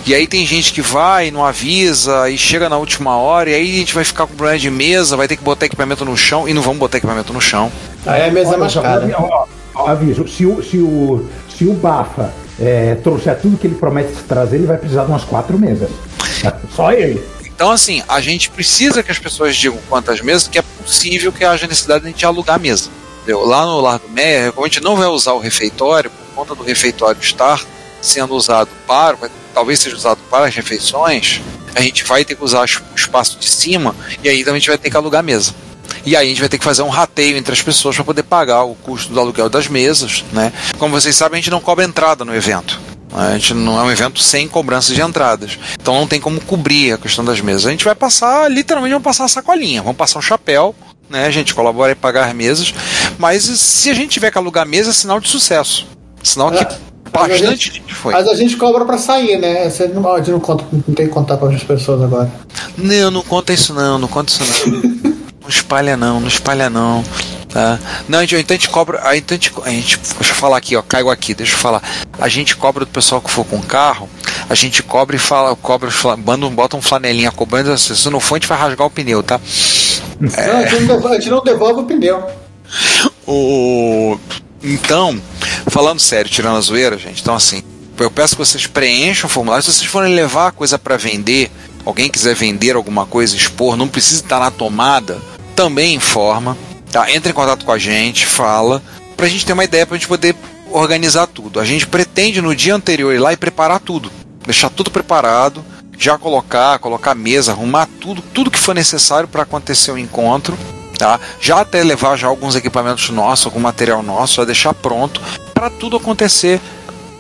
E aí tem gente que vai, não avisa, e chega na última hora, e aí a gente vai ficar com problema de mesa, vai ter que botar equipamento no chão, e não vamos botar equipamento no chão. Aí a mesa é Olha, ó, ó, aviso, se o, se o, se o Bafa é, trouxer tudo que ele promete trazer, ele vai precisar de umas quatro mesas. Só ele. Então, assim, a gente precisa que as pessoas digam quantas mesas, que é possível que haja necessidade de a gente alugar a mesa. Entendeu? Lá no Lar Meia, a gente não vai usar o refeitório, por conta do refeitório estar sendo usado para, talvez seja usado para as refeições, a gente vai ter que usar o espaço de cima e aí também a gente vai ter que alugar a mesa. E aí a gente vai ter que fazer um rateio entre as pessoas para poder pagar o custo do aluguel das mesas, né? Como vocês sabem, a gente não cobra entrada no evento. né? A gente não é um evento sem cobrança de entradas. Então não tem como cobrir a questão das mesas. A gente vai passar, literalmente, vamos passar a sacolinha, vamos passar um chapéu, né? A gente colabora em pagar as mesas. Mas se a gente tiver que alugar mesa, é sinal de sucesso. Sinal que a bastante gente- gente foi. Mas a gente cobra pra sair, né? Você não, a gente não, conta, não tem que contar para as pessoas agora. Não, não conta isso não, não conta isso não. não espalha não, não espalha não. Tá? Não, a então a gente cobra. A gente, a gente, a gente- deixa eu falar aqui, ó, caigo aqui, deixa eu falar. A gente cobra do pessoal que for com carro, a gente cobra e fala, cobra, manda um, bota um flanelinha cobrando, assim, se não for, a gente vai rasgar o pneu, tá? Não, a, gente não devolve, a gente não devolve o pneu. O... Então, falando sério, tirando a zoeira, gente, então assim, eu peço que vocês preencham o formulário. Se vocês forem levar coisa para vender, alguém quiser vender alguma coisa, expor, não precisa estar na tomada, também informa, tá? Entra em contato com a gente, fala, pra gente ter uma ideia, pra gente poder organizar tudo. A gente pretende no dia anterior ir lá e preparar tudo, deixar tudo preparado, já colocar, colocar mesa, arrumar tudo, tudo que for necessário para acontecer o encontro tá? Já até levar já alguns equipamentos nossos, algum material nosso, já deixar pronto para tudo acontecer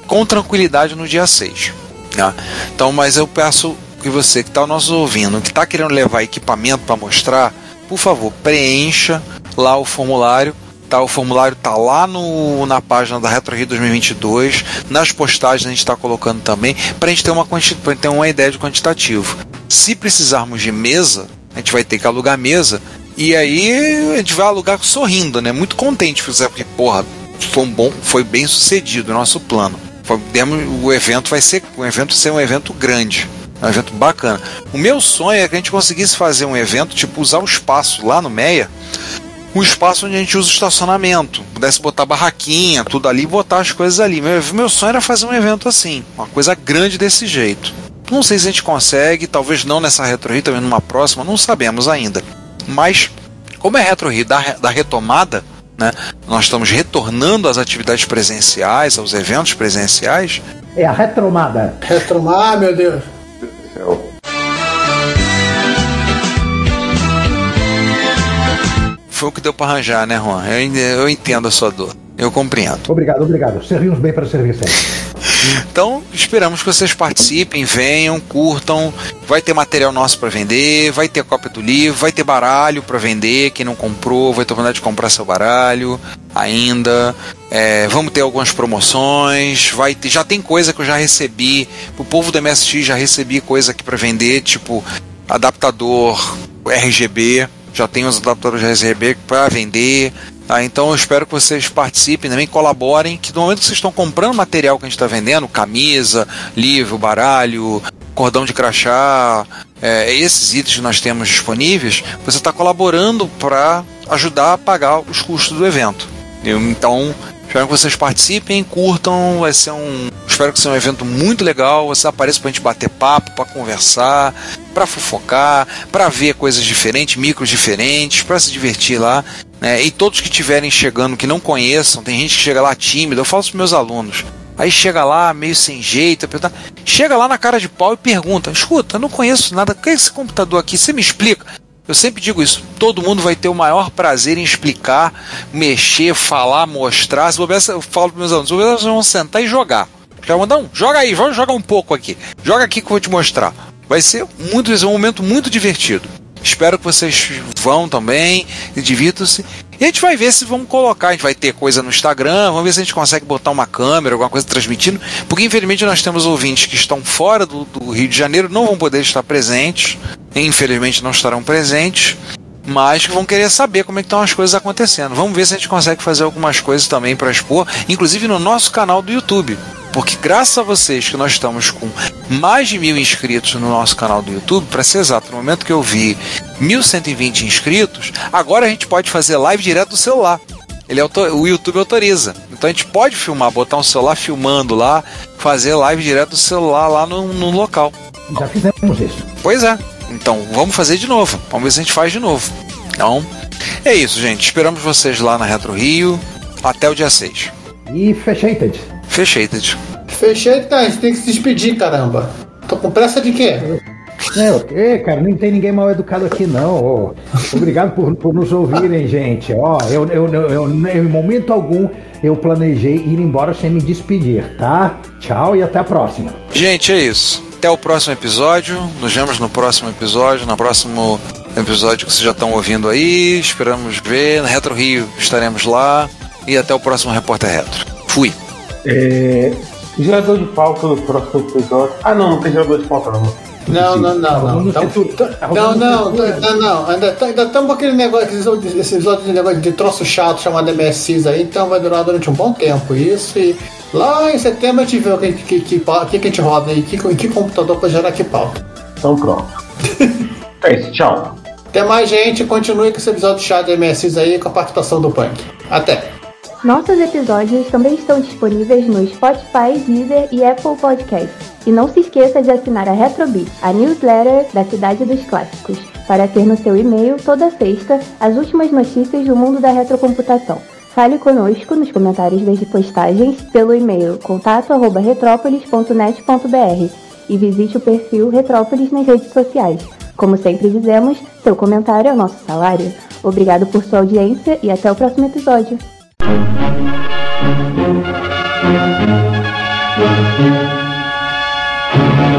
com tranquilidade no dia 6. Tá? Então, mas eu peço que você que está nos ouvindo, que está querendo levar equipamento para mostrar, por favor, preencha lá o formulário. Tá, o formulário tá lá no, na página da Retro Rio 2022, nas postagens a gente está colocando também, para a gente ter uma, ter uma ideia de quantitativo. Se precisarmos de mesa, a gente vai ter que alugar mesa e aí a gente vai alugar sorrindo, né? Muito contente, porque, porra, foi um bom, foi bem sucedido o nosso plano. Foi- demos- o evento vai ser, o evento ser um evento grande, um evento bacana. O meu sonho é que a gente conseguisse fazer um evento, tipo, usar o espaço lá no Meia, um espaço onde a gente usa o estacionamento, pudesse botar barraquinha, tudo ali, e botar as coisas ali. Meu, meu sonho era fazer um evento assim, uma coisa grande desse jeito. Não sei se a gente consegue, talvez não nessa Retro Rio, também numa próxima, não sabemos ainda. Mas, como é Retro Rio da, da retomada, né, nós estamos retornando às atividades presenciais, aos eventos presenciais, É a retromada. Retomar, ah, meu Deus. Foi o que deu para arranjar, né, Juan? Eu, eu entendo a sua dor, eu compreendo. Obrigado, obrigado. Servimos bem para servir sempre. Então, esperamos que vocês participem, venham, curtam. Vai ter material nosso para vender, vai ter cópia do livro, vai ter baralho para vender. Quem não comprou vai ter oportunidade de comprar seu baralho ainda. É, vamos ter algumas promoções. Vai ter, já tem coisa que eu já recebi. O povo do MSX já recebi coisa aqui para vender, tipo adaptador RGB. Já tem os adaptadores RGB para vender. Tá, então eu espero que vocês participem também, colaborem, que no momento que vocês estão comprando material que a gente está vendendo, camisa, livro, baralho, cordão de crachá, é, esses itens que nós temos disponíveis, você está colaborando para ajudar a pagar os custos do evento. Então, espero que vocês participem, curtam, vai ser um. Espero que seja um evento muito legal. Você apareça para a gente bater papo, para conversar, para fofocar, para ver coisas diferentes, micros diferentes, para se divertir lá. Né? E todos que estiverem chegando que não conheçam, tem gente que chega lá tímido, eu falo para meus alunos. Aí chega lá, meio sem jeito, chega lá na cara de pau e pergunta: escuta, eu não conheço nada, o que é esse computador aqui? Você me explica? Eu sempre digo isso. Todo mundo vai ter o maior prazer em explicar, mexer, falar, mostrar. Se bobear, eu falo para meus alunos, se bobear, vão sentar e jogar. Já mandar um, joga aí, vamos jogar um pouco aqui. Joga aqui que eu vou te mostrar. Vai ser muito, um momento muito divertido. Espero que vocês vão também, e divirtam-se. E a gente vai ver se vamos colocar, a gente vai ter coisa no Instagram, vamos ver se a gente consegue botar uma câmera, alguma coisa transmitindo, porque infelizmente nós temos ouvintes que estão fora do, do Rio de Janeiro, não vão poder estar presentes, infelizmente não estarão presentes, mas que vão querer saber como é que estão as coisas acontecendo. Vamos ver se a gente consegue fazer algumas coisas também para expor, inclusive no nosso canal do YouTube. Porque graças a vocês que nós estamos com mais de mil inscritos no nosso canal do YouTube, para ser exato, no momento que eu vi 1120 inscritos, agora a gente pode fazer live direto do celular. Ele o YouTube autoriza. Então a gente pode filmar, botar um celular filmando lá, fazer live direto do celular lá no, no local. Já fizemos isso. Pois é. Então vamos fazer de novo. Vamos ver se a gente faz de novo. Então é isso, gente. Esperamos vocês lá na Retro Rio até o dia 6. E fechated. Fechated. Fechei, tá, a gente tem que se despedir, caramba. Tô com pressa de quê? É, ok, cara, não tem ninguém mal educado aqui, não. Ô, obrigado por, por nos ouvirem, gente. Ó, eu, eu, eu, eu, em momento algum eu planejei ir embora sem me despedir, tá? Tchau e até a próxima. Gente, é isso. Até o próximo episódio. Nos vemos no próximo episódio, no próximo episódio que vocês já estão ouvindo aí. Esperamos ver. Na Retro Rio estaremos lá. E até o próximo Repórter Retro. Fui. É, gerador de pauta no próximo episódio. Ah, não, não tem gerador de pauta, não. Não, não, não, não. Tamo- Não, não, não, não. Ainda tá- ainda estamos com aquele negócio, esse episódio de negócio de troço chato chamado MSX aí, então vai durar durante um bom tempo isso. E lá em setembro a gente vê o que, que, que, que, que a gente roda aí, que, em que computador para gerar que pauta. Então pronto. é isso, tchau. Até mais, gente. Continue com esse episódio chato de MSX aí com a participação do Punk. Até. Nossos episódios também estão disponíveis no Spotify, Deezer e Apple Podcasts. E não se esqueça de assinar a Retrobit, a newsletter da Cidade dos Clássicos, para ter no seu e-mail toda sexta as últimas notícias do mundo da retrocomputação. Fale conosco nos comentários das postagens pelo e-mail contato@retrópolis.net.br e visite o perfil Retrópolis nas redes sociais. Como sempre dizemos, seu comentário é o nosso salário. Obrigado por sua audiência e até o próximo episódio. Thank you.